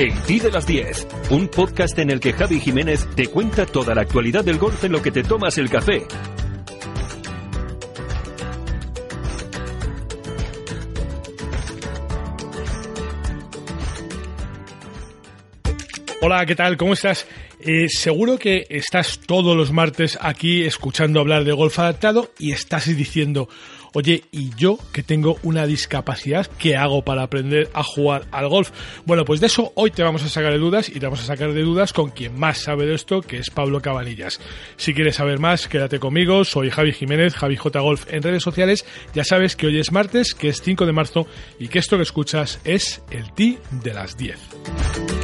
El Ti de las 10, un podcast en el que Javi Jiménez te cuenta toda la actualidad del golf en lo que te tomas el café. Hola, ¿qué tal? ¿Cómo estás? Eh, seguro que estás todos los martes aquí escuchando hablar de golf adaptado y estás diciendo, oye, ¿y yo que tengo una discapacidad, qué hago para aprender a jugar al golf? Bueno, pues de eso hoy te vamos a sacar de dudas y te vamos a sacar de dudas con quien más sabe de esto, que es Pablo Cabanillas. Si quieres saber más, quédate conmigo, soy Javi Jiménez, Javi J Golf en redes sociales. Ya sabes que hoy es martes, que es 5 de marzo y que esto que escuchas es el T de las 10.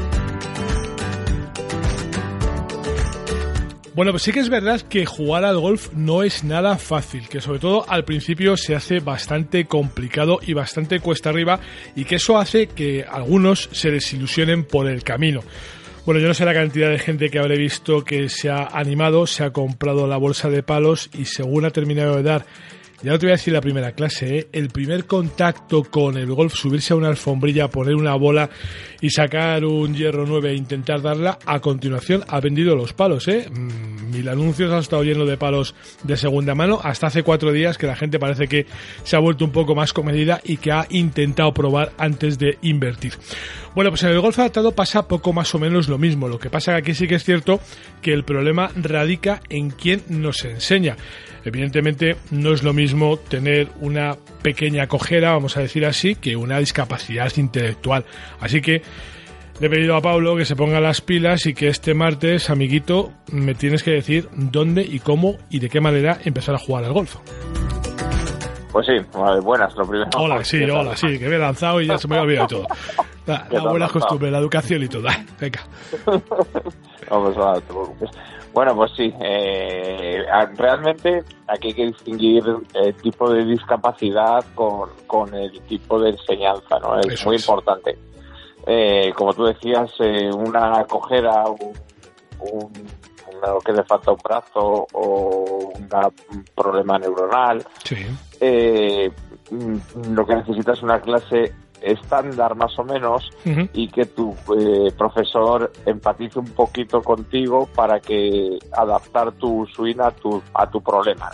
Bueno, pues sí que es verdad que jugar al golf no es nada fácil, que sobre todo al principio se hace bastante complicado y bastante cuesta arriba y que eso hace que algunos se desilusionen por el camino. Bueno, yo no sé la cantidad de gente que habré visto que se ha animado, se ha comprado la bolsa de palos y según ha terminado de dar ya no te voy a decir la primera clase, ¿eh? el primer contacto con el golf, subirse a una alfombrilla, poner una bola y sacar un hierro 9 e intentar darla, a continuación ha vendido los palos. ¿eh? Mm, mil anuncios ha estado lleno de palos de segunda mano, hasta hace cuatro días que la gente parece que se ha vuelto un poco más comedida y que ha intentado probar antes de invertir. Bueno, pues en el golf adaptado pasa poco más o menos lo mismo. Lo que pasa que aquí sí que es cierto que el problema radica en quién nos enseña. Evidentemente no es lo mismo tener una pequeña cojera, vamos a decir así, que una discapacidad intelectual. Así que le he pedido a Pablo que se ponga las pilas y que este martes, amiguito, me tienes que decir dónde y cómo y de qué manera empezar a jugar al golf. Pues sí, buenas, lo primero. Hola, sí, hola, sí, que me he lanzado y ya se me ha olvidado todo. La, la buena costumbre, la educación y todo. Venga. Vamos a, te preocupes. Bueno, pues sí, eh, realmente aquí hay que distinguir el tipo de discapacidad con, el tipo de enseñanza, ¿no? Es muy importante. Eh, como tú decías, eh, una cojera, un, que le falta un brazo o un problema neuronal, mm, lo que necesitas es una clase estándar más o menos y que tu eh, profesor empatice un poquito contigo para que adaptar tu swing a tu, a tu problema.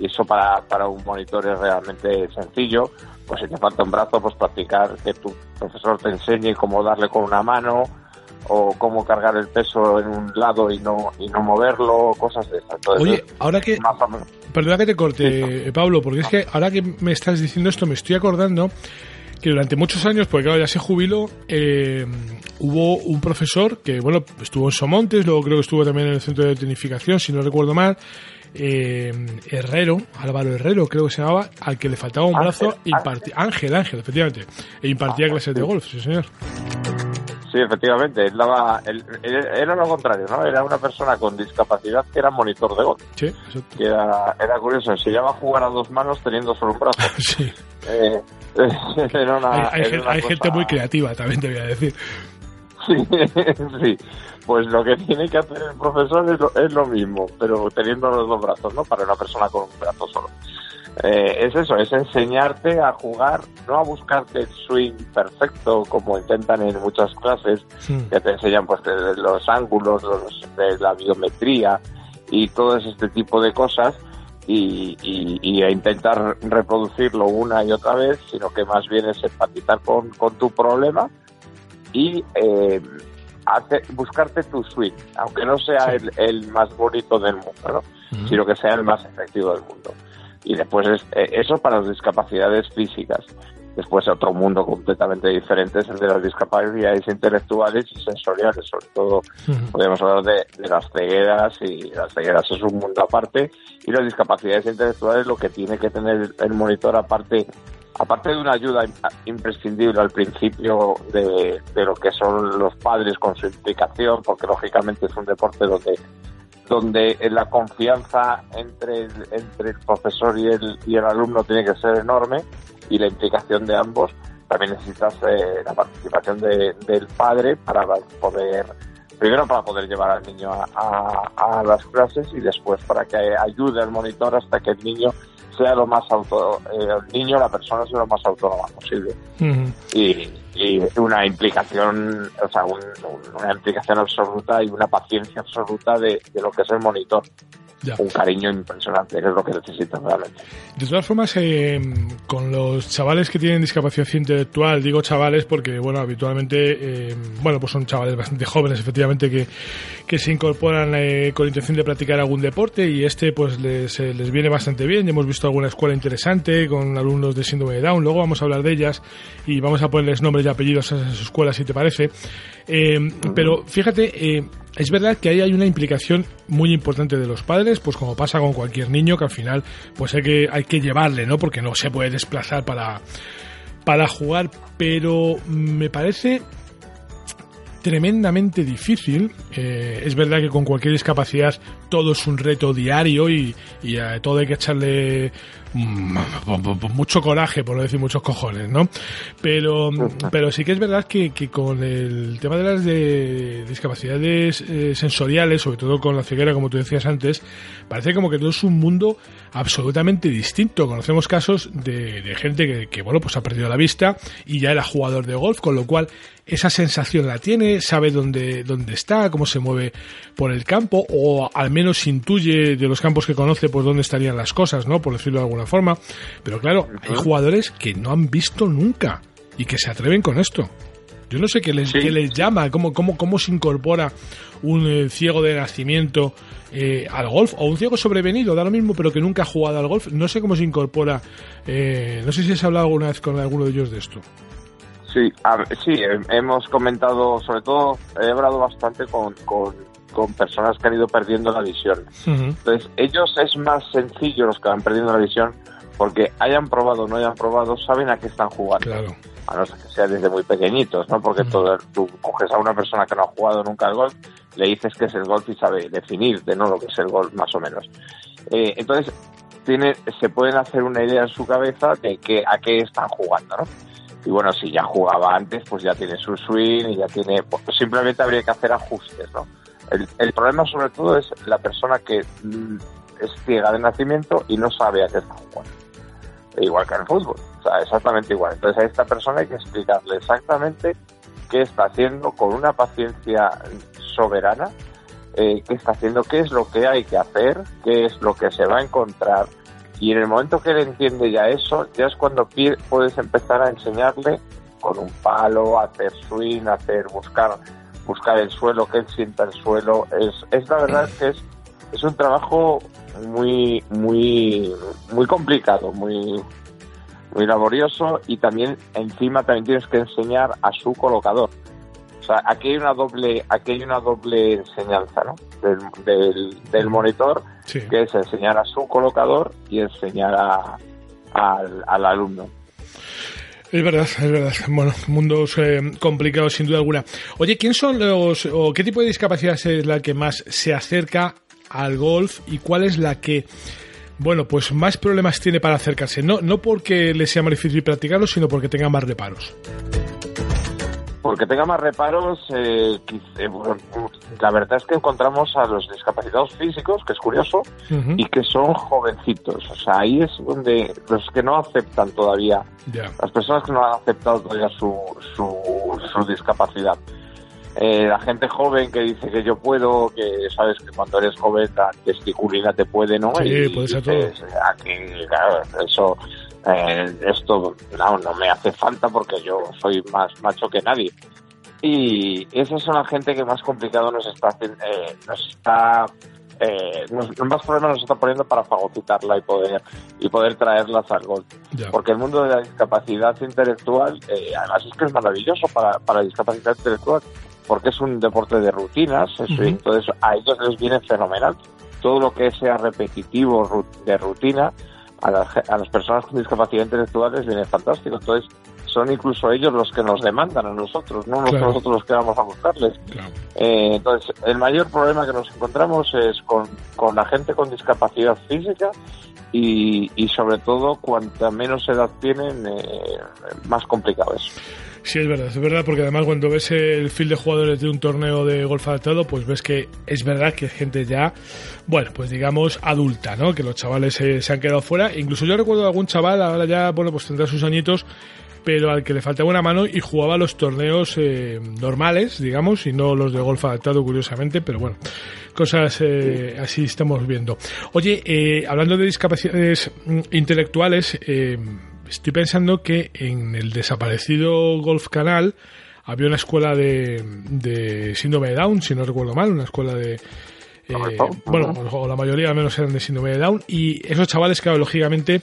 Y eso para, para un monitor es realmente sencillo. Pues si te falta un brazo, pues practicar que tu profesor te enseñe cómo darle con una mano o cómo cargar el peso en un lado y no y no moverlo, cosas de esas. Oye, ahora que... Perdona que te corte, Pablo, porque es que ahora que me estás diciendo esto me estoy acordando que durante muchos años, porque claro, ya se jubiló, eh, hubo un profesor que, bueno, estuvo en Somontes, luego creo que estuvo también en el centro de tecnificación, si no recuerdo mal, eh, Herrero, Álvaro Herrero creo que se llamaba, al que le faltaba un brazo, impartía, Ángel, Ángel, efectivamente, e impartía clases de golf, sí señor. Sí, efectivamente, él daba, era lo contrario, ¿no? Era una persona con discapacidad que era monitor de golf. Sí, Que era, era curioso, se llama jugar a dos manos teniendo solo un brazo. sí. Eh, era una, hay, gente muy creativa, también te voy a decir. Sí, sí, pues lo que tiene que hacer el profesor es lo, es lo mismo, pero teniendo los dos brazos, ¿no? Para una persona con un brazo solo. Eh, es eso, es enseñarte a jugar, no a buscarte el swing perfecto como intentan en muchas clases, que te enseñan pues los ángulos, de la biometría y todo este tipo de cosas y, y, a intentar reproducirlo una y otra vez, sino que más bien es empatizar con, tu problema y eh, buscarte tu swing, aunque no sea el, más bonito del mundo, sino que sea el más efectivo del mundo. Y después es, eh, eso para las discapacidades físicas. Después otro mundo completamente diferente es el de las discapacidades intelectuales y sensoriales, sobre todo podemos hablar de, las cegueras y las cegueras es un mundo aparte y las discapacidades intelectuales lo que tiene que tener el monitor aparte aparte de una ayuda imprescindible al principio de, de lo que son los padres con su implicación, porque lógicamente es un deporte donde donde la confianza entre el, entre el profesor y el, y el alumno tiene que ser enorme y la implicación de ambos. También necesitas eh, la participación del padre para poder, primero para poder llevar al niño a, las clases y después para que ayude al monitor hasta que el niño sea lo más auto, eh, el niño, la persona sea lo más autónoma posible. y, y, y una implicación, o sea, una implicación absoluta y una paciencia absoluta de, de lo que es el monitor un cariño impresionante, que es lo que necesitan realmente. De todas formas, eh, con los chavales que tienen discapacidad intelectual, digo chavales porque, bueno, habitualmente, eh, bueno, pues son chavales bastante jóvenes, efectivamente, que, que se incorporan eh, con intención de practicar algún deporte y este, pues, les, les viene bastante bien. Ya hemos visto alguna escuela interesante con alumnos de síndrome de Down, luego vamos a hablar de ellas y vamos a ponerles nombres y apellidos a esas escuelas, si te parece. pero fíjate, es verdad que ahí hay una implicación muy importante de los padres, pues como pasa con cualquier niño, que al final pues hay que, hay que llevarle, ¿no? Porque no se puede desplazar para, para jugar, pero me parece tremendamente difícil. Eh, es verdad que con cualquier discapacidad todo es un reto diario y, y a todo hay que echarle mucho coraje, por no decir muchos cojones, ¿no? Pero, pero sí que es verdad que, que con el tema de las de discapacidades eh, sensoriales, sobre todo con la ceguera, como tú decías antes, parece como que todo es un mundo absolutamente distinto. Conocemos casos de, de gente que, que, bueno, pues ha perdido la vista y ya era jugador de golf, con lo cual esa sensación la tiene, sabe dónde, dónde está, cómo se mueve por el campo, o al menos intuye de los campos que conoce, pues dónde estarían las cosas, ¿no? Por decirlo de alguna forma. Pero claro, hay jugadores que no han visto nunca y que se atreven con esto. Yo no sé qué les, les llama, cómo, cómo, cómo se incorpora un eh, ciego de nacimiento eh, al golf, o un ciego sobrevenido, da lo mismo, pero que nunca ha jugado al golf. No sé cómo se incorpora. Eh, no sé si has hablado alguna vez con alguno de ellos de esto. Sí, sí, hemos comentado, sobre todo, he hablado bastante con, con, personas que han ido perdiendo la visión. Entonces, ellos es más sencillo los que van perdiendo la visión porque hayan probado o no hayan probado, saben a qué están jugando. Claro. A no ser que sea desde muy pequeñitos, ¿no? Porque todo, tú coges a una persona que no ha jugado nunca al golf, le dices que es el golf y sabe definir de no lo que es el golf más o menos. Eh, entonces, tiene, se pueden hacer una idea en su cabeza de que, a qué están jugando, ¿no? y bueno, si ya jugaba antes, pues ya tiene su swing y ya tiene, pues simplemente habría que hacer ajustes, ¿no? El, problema sobre todo es la persona que mm, es ciega de nacimiento y no sabe a qué está jugando. Igual que en el fútbol, o sea, exactamente igual. Entonces a esta persona hay que explicarle exactamente qué está haciendo con una paciencia soberana, eh, qué está haciendo, qué es lo que hay que hacer, qué es lo que se va a encontrar, y en el momento que él entiende ya eso, ya es cuando puedes empezar a enseñarle con un palo, hacer swing, hacer buscar buscar el suelo, que él sienta el suelo. Es, es la verdad que es, es un trabajo muy, muy, muy complicado, muy, muy laborioso y también encima también tienes que enseñar a su colocador. O sea, aquí hay una doble, aquí hay una doble enseñanza, ¿no? Del, del, monitor, que es enseñar a su colocador y enseñar a, al, alumno. Es verdad, es verdad. Bueno, mundos eh, complicados sin duda alguna. Oye, ¿quién son los o qué tipo de discapacidad es la que más se acerca al golf y cuál es la que bueno, pues más problemas tiene para acercarse? No no porque le sea más difícil practicarlo, sino porque tenga más reparos. Porque tenga más reparos, eh, eh, la verdad es que encontramos a los discapacitados físicos, que es curioso, y que son jovencitos. O sea, ahí es donde los que no aceptan todavía, las personas que no han aceptado todavía su, su, discapacidad. Eh, la gente joven que dice que yo puedo, que sabes que cuando eres joven la testiculina te puede, ¿no? Sí, puede ser todo. Aquí, claro, eso eh, esto no, no me hace falta porque yo soy más macho que nadie. Y esa es una gente que más complicado nos está, eh, nos está eh, más problemas nos está poniendo para fagocitarla y poder y poder traerlas al gol. Porque el mundo de la discapacidad intelectual, eh, además es que es maravilloso para, para la discapacidad intelectual, porque es un deporte de rutinas, entonces a ellos les viene fenomenal. Todo lo que sea repetitivo, de rutina, a las, a las personas con discapacidad intelectual les viene fantástico. Entonces, son incluso ellos los que nos demandan a nosotros, no nosotros los que vamos a buscarles. Eh, entonces, el mayor problema que nos encontramos es con, con la gente con discapacidad física y, y sobre todo, cuanta menos edad tienen, eh, más complicado es. Sí, es verdad, es verdad, porque además cuando ves el fil de jugadores de un torneo de golf adaptado, pues ves que es verdad que gente ya, bueno, pues digamos adulta, ¿no? Que los chavales se, se han quedado fuera. Incluso yo recuerdo algún chaval, ahora ya, bueno, pues tendrá sus añitos, pero al que le faltaba una mano y jugaba los torneos eh, normales, digamos, y no los de golf adaptado, curiosamente, pero bueno, cosas eh, así estamos viendo. Oye, eh, hablando de discapacidades mm, intelectuales, estoy pensando que en el desaparecido Golf Canal había una escuela de, de síndrome de Down, si no recuerdo mal, una escuela de eh, bueno, o la mayoría al menos eran de síndrome de Down. Y esos chavales, claro, lógicamente,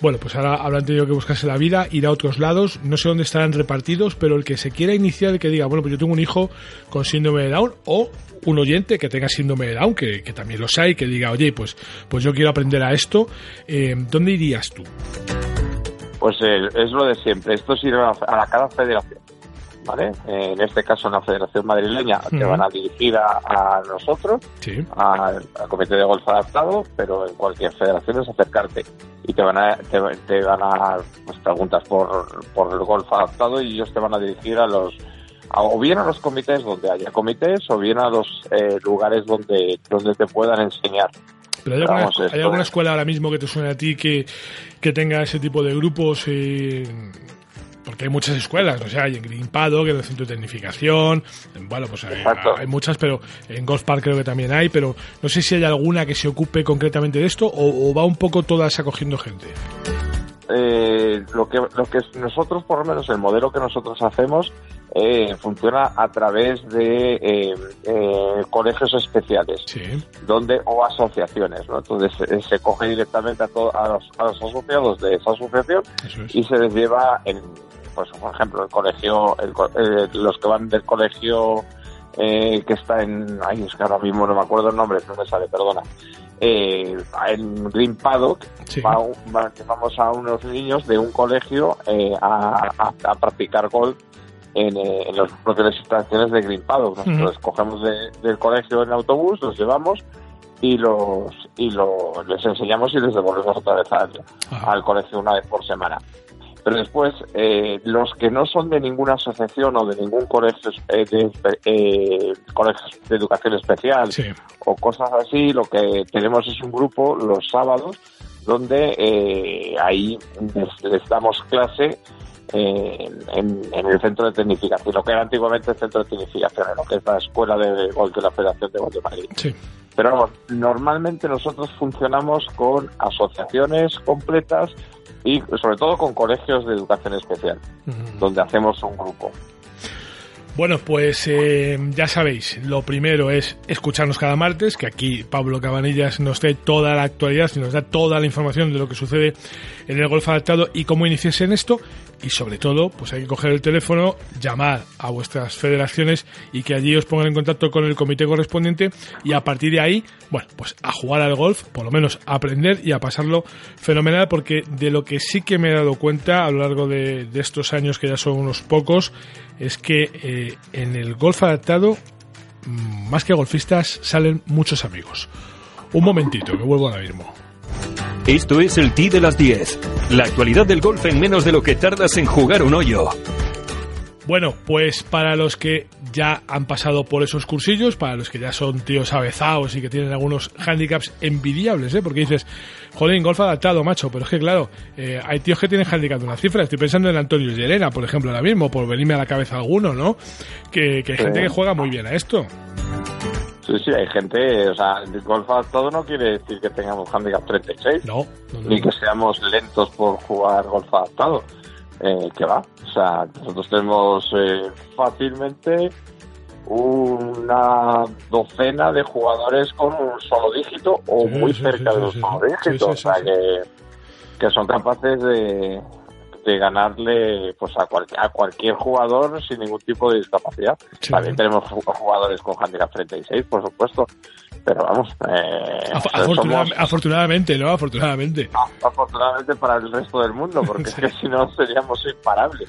bueno, pues ahora habrán tenido que buscarse la vida, ir a otros lados. No sé dónde estarán repartidos, pero el que se quiera iniciar, y que diga, bueno, pues yo tengo un hijo con síndrome de Down, o un oyente que tenga síndrome de Down, que, también los hay, que diga, oye, pues, pues yo quiero aprender a esto, eh, ¿dónde irías tú? Pues eh, es lo de siempre. Esto sirve a, a cada federación. En este caso, en la Federación Madrileña, te van a dirigir a, nosotros, al, Comité de Golf Adaptado, pero en cualquier federación es acercarte. Y te van a, te, van a pues, preguntas por, por el golf adaptado y ellos te van a dirigir a los o bien a los comités donde haya comités o bien a los eh, lugares donde donde te puedan enseñar. Pero hay alguna, escuela ahora mismo que te suene a ti que, que tenga ese tipo de grupos eh, porque hay muchas escuelas, o sea, hay en Green Paddock, en el centro de tecnificación, bueno, pues hay, muchas, pero en Golf Park creo que también hay, pero no sé si hay alguna que se ocupe concretamente de esto o, va un poco todas acogiendo gente. Eh, lo que lo que nosotros por lo menos el modelo que nosotros hacemos eh, funciona a través de eh, colegios especiales donde o asociaciones ¿no? entonces se coge directamente a, a, los, a, los, asociados de esa asociación y se les lleva en, pues por ejemplo, el colegio, eh, los que van del colegio eh, que está en, ay, es que ahora mismo no me acuerdo el nombre, no me sale, perdona, eh, en Green Paddock vamos a unos niños de un colegio a, practicar golf en, en las propias instalaciones de Green Paddock. Nosotros cogemos del colegio en autobús, los llevamos y los y lo, les enseñamos y les devolvemos otra vez al, al colegio una vez por semana. Pero después, eh, los que no son de ninguna asociación o de ningún colegio eh, de, eh, de educación especial o cosas así, lo que tenemos es un grupo los sábados donde eh, ahí les, damos clase en, el centro de tecnificación, lo que era antiguamente el centro de tecnificación, lo que es la escuela de gol de la Federación de Gol de Madrid. Pero vamos, normalmente nosotros funcionamos con asociaciones completas y sobre todo con colegios de educación especial, donde hacemos un grupo. Bueno, pues eh, ya sabéis, lo primero es escucharnos cada martes, que aquí Pablo Cabanillas nos trae toda la actualidad y nos da toda la información de lo que sucede en el golf adaptado y cómo iniciarse en esto. Y sobre todo, pues hay que coger el teléfono, llamar a vuestras federaciones y que allí os pongan en contacto con el comité correspondiente y a partir de ahí, bueno, pues a jugar al golf, por lo menos a aprender y a pasarlo fenomenal, porque de lo que sí que me he dado cuenta a lo largo de, de estos años, que ya son unos pocos, es que eh, en el golf adaptado, mm, más que golfistas, salen muchos amigos. Un momentito, que vuelvo ahora mismo. Esto es el T de las 10. La actualidad del golf en menos de lo que tardas en jugar un hoyo. Bueno, pues para los que ya han pasado por esos cursillos, para los que ya son tíos avezados y que tienen algunos handicaps envidiables, ¿eh? porque dices, joder, golf adaptado, macho, pero es que claro, eh, hay tíos que tienen handicap de una cifra, estoy pensando en Antonio Llerena, por ejemplo, ahora mismo, por venirme a la cabeza alguno, ¿no? Que, hay gente que juega muy bien a esto. Sí, sí, hay gente, o sea, el golf adaptado no quiere decir que tengamos handicap 36, no, ni que seamos lentos por jugar golf adaptado eh, que va. O sea, nosotros tenemos eh, fácilmente una docena de jugadores con un solo dígito o muy cerca de los solo dígitos. o sea, que, que son capaces de, de ganarle pues a, a cualquier jugador sin ningún tipo de discapacidad. También tenemos jugadores con handicap 36, por supuesto, pero vamos. Eh, afortunadamente, ¿no? Afortunadamente. Afortunadamente para el resto del mundo, porque es que si no seríamos imparables.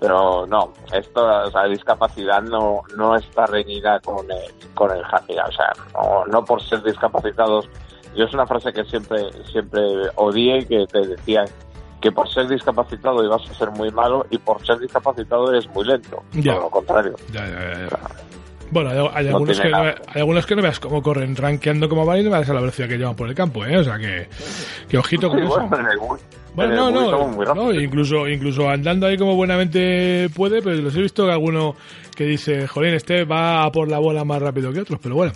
Pero no, esto, o sea, la discapacidad no, no está reñida con el, con el handicap. O sea, no, no por ser discapacitados. Yo es una frase que siempre, siempre odié, que te decían que por ser discapacitado ibas a ser muy malo y por ser discapacitado eres muy lento. Ya. lo contrario. Ya, ya, ya. Bueno, hay, algunos que no, hay, algunos que no, veas cómo corren rankeando como van y no veas a la velocidad que llevan por el campo, ¿eh? O sea que, que ojito con eso. Bueno, no, no, incluso, incluso andando ahí como buenamente puede, pero los he visto que alguno que dice, jolín, este va a por la bola más rápido que otros, pero bueno.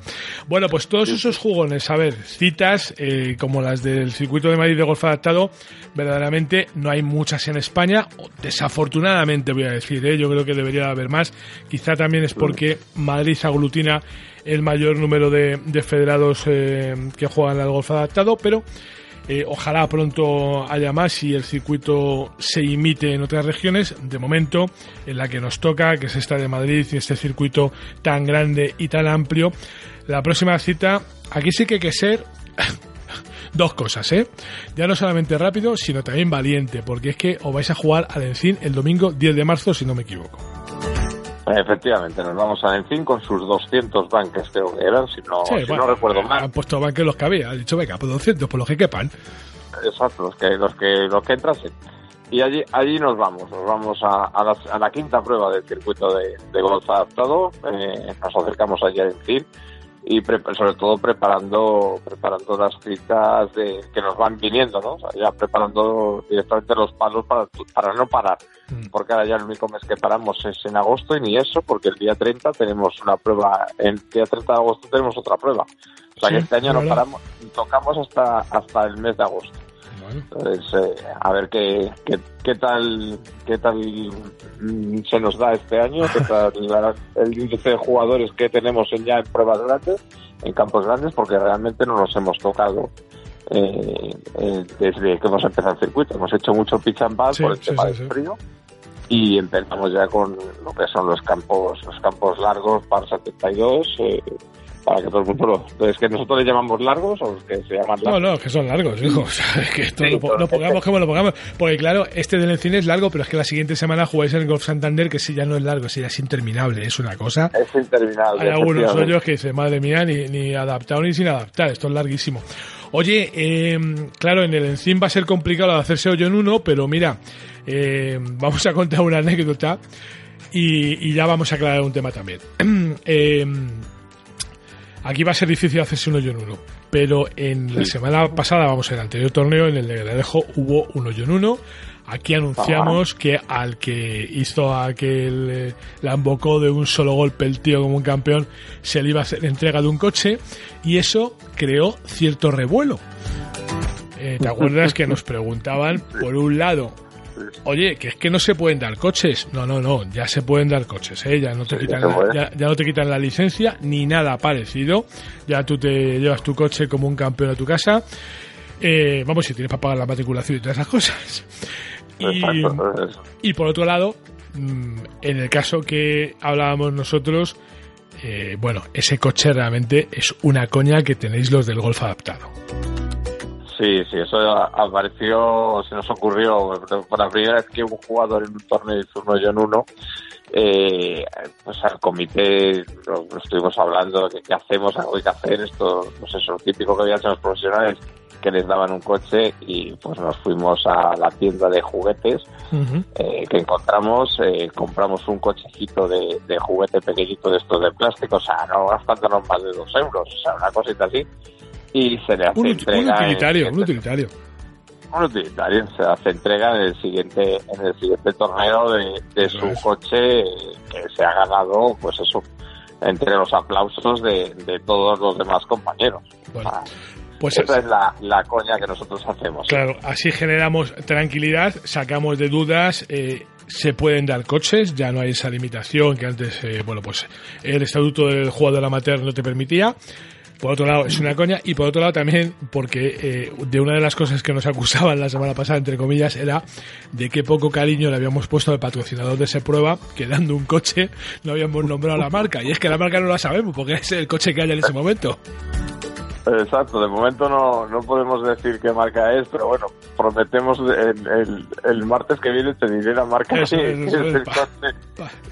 Bueno, pues todos esos jugones, a ver, citas eh, como las del circuito de Madrid de golf adaptado, verdaderamente no hay muchas en España, desafortunadamente voy a decir, ¿eh? yo creo que debería haber más, quizá también es porque Madrid aglutina el mayor número de, federados eh, que juegan al golf adaptado, pero eh, ojalá pronto haya más y el circuito se imite en otras regiones. De momento, en la que nos toca, que es esta de Madrid y este circuito tan grande y tan amplio, la próxima cita, aquí sí que hay que ser dos cosas, ¿eh? Ya no solamente rápido, sino también valiente, porque es que os vais a jugar al Encin el domingo 10 de marzo, si no me equivoco. Efectivamente, nos vamos a Encin con sus 200 banques, creo que eran, si no, si no recuerdo mal. Han puesto banques los que había, han dicho, venga, pues 200, por los que quepan. Exacto, los que, los que, los que entrasen. Y allí, allí nos vamos, nos vamos a, a, la, quinta prueba del circuito de, de golf adaptado, eh, nos acercamos allí a Encin y sobre todo preparando preparando las citas de, que nos van viniendo, ¿no? ya preparando directamente los palos para, para no parar, mm. porque ahora ya el único mes que paramos es en agosto y ni eso, porque el día 30 tenemos una prueba, el día 30 de agosto tenemos otra prueba. O sea que este año no paramos, tocamos hasta, hasta el mes de agosto. Entonces, eh, a ver qué, qué, tal qué tal se nos da este año, qué tal el índice de jugadores que tenemos en ya en pruebas grandes, en campos grandes, porque realmente no nos hemos tocado eh, eh, desde que hemos empezado el circuito. Hemos hecho mucho pitch and por el tema del frío y empezamos ya con lo que son los campos los campos largos par 72 eh, para que todo el mundo lo... Es que nosotros le llamamos largos o que se llaman largos. No, no, que son largos, hijo. O sea, que esto lo, pongamos como lo pongamos. Porque claro, este del cine es largo, pero es que la siguiente semana jugáis en el Golf Santander, que si ya no es largo, si ya es interminable, es una cosa. Es interminable. Hay algunos hoyos que dicen, madre mía, ni, ni adaptado ni sin adaptar, esto es larguísimo. Oye, eh, claro, en el Encin va a ser complicado hacerse hoyo en uno, pero mira, eh, vamos a contar una anécdota y, y, ya vamos a aclarar un tema también. eh, Aquí va a ser difícil hacerse un hoyo en uno, pero en la semana pasada, vamos, en el anterior torneo, en el de Gradejo, hubo un hoyo en uno. Aquí anunciamos que al que hizo aquel eh, la embocó de un solo golpe el tío como un campeón, se le iba a hacer entrega de un coche y eso creó cierto revuelo. Eh, ¿Te acuerdas que nos preguntaban, por un lado, Oye, que es que no se pueden dar coches. No, no, no, ya se pueden dar coches, ¿eh? ya, no te quitan la, ya, no te quitan la licencia ni nada parecido. Ya tú te llevas tu coche como un campeón a tu casa. Eh, vamos, si tienes para pagar la matriculación y todas esas cosas. Y, por otro lado, mm, en el caso que hablábamos nosotros, eh, bueno, ese coche realmente es una coña que tenéis los del golf adaptado. Sí, sí, eso apareció, se nos ocurrió por la primera vez que un jugador en un torneo hizo un hoyo en uno. Eh, pues al comité lo, estuvimos hablando de qué hacemos, algo hay que hacer, esto, pues eso, lo típico que habían hecho los profesionales que les daban un coche y pues nos fuimos a la tienda de juguetes eh, que encontramos, eh, compramos un cochecito de, de juguete pequeñito de estos de plástico, o sea, no gastándonos más de dos euros, o sea, una cosita así y se le hace un, entrega. Un utilitario, un utilitario. Un utilitario, se hace entrega en el siguiente, en el siguiente torneo de, su coche que se ha ganado, pues eso, entre los aplausos de, todos los demás compañeros. pues esa es, la, la, coña que nosotros hacemos. Claro, así generamos tranquilidad, sacamos de dudas. Eh, se pueden dar coches, ya no hay esa limitación que antes, eh, bueno, pues el estatuto del jugador amateur no te permitía. Por otro lado, es una coña. Y por otro lado, también, porque eh, de una de las cosas que nos acusaban la semana pasada, entre comillas, era de qué poco cariño le habíamos puesto al patrocinador de esa prueba, que dando un coche no habíamos nombrado la marca. Y es que la marca no la sabemos, porque es el coche que hay en ese momento. Exacto, de momento no, no podemos decir qué marca es, pero bueno, prometemos el, el, martes que viene te diré la marca que, es el coche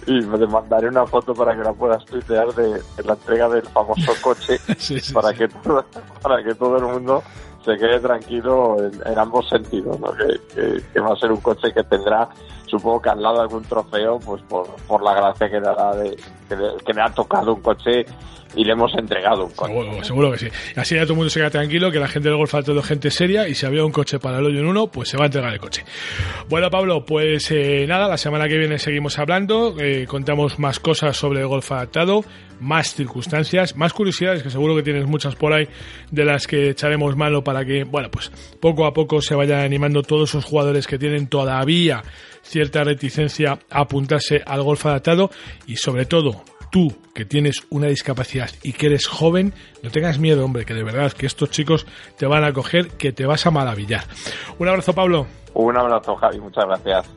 y te mandaré una foto para que la puedas tuitear de, la entrega del famoso coche para que todo, para que todo el mundo se quede tranquilo en, ambos sentidos, ¿no? que, que, va a ser un coche que tendrá supongo que al lado de algún trofeo, pues por, por la gracia que, dará de, que, le ha tocado un coche y le hemos entregado un coche. Seguro, seguro que sí. Así ya todo el mundo se queda tranquilo, que la gente del golf ha todo gente seria y si había un coche para el hoyo en uno, pues se va a entregar el coche. Bueno, Pablo, pues eh, nada, la semana que viene seguimos hablando, eh, contamos más cosas sobre el golf adaptado, más circunstancias, más curiosidades, que seguro que tienes muchas por ahí, de las que echaremos mano para que, bueno, pues poco a poco se vayan animando todos esos jugadores que tienen todavía cierta reticencia a apuntarse al golf adaptado y sobre todo tú que tienes una discapacidad y que eres joven, no tengas miedo, hombre, que de verdad que estos chicos te van a coger, que te vas a maravillar. Un abrazo, Pablo. Un abrazo, Javi, muchas gracias.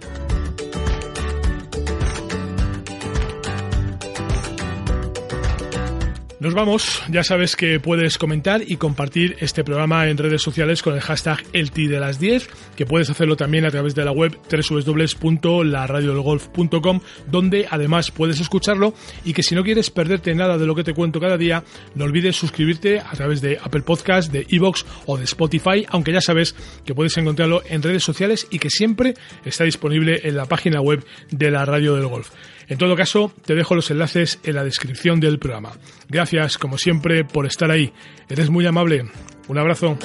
Nos vamos, ya sabes que puedes comentar y compartir este programa en redes sociales con el hashtag ELTI de las 10, que puedes hacerlo también a través de la web www.laradiodelgolf.com, donde además puedes escucharlo y que si no quieres perderte nada de lo que te cuento cada día, no olvides suscribirte a través de Apple Podcast, de Evox o de Spotify, aunque ya sabes que puedes encontrarlo en redes sociales y que siempre está disponible en la página web de la Radio del Golf. En todo caso, te dejo los enlaces en la descripción del programa. Gracias, como siempre, por estar ahí. Eres muy amable. Un abrazo.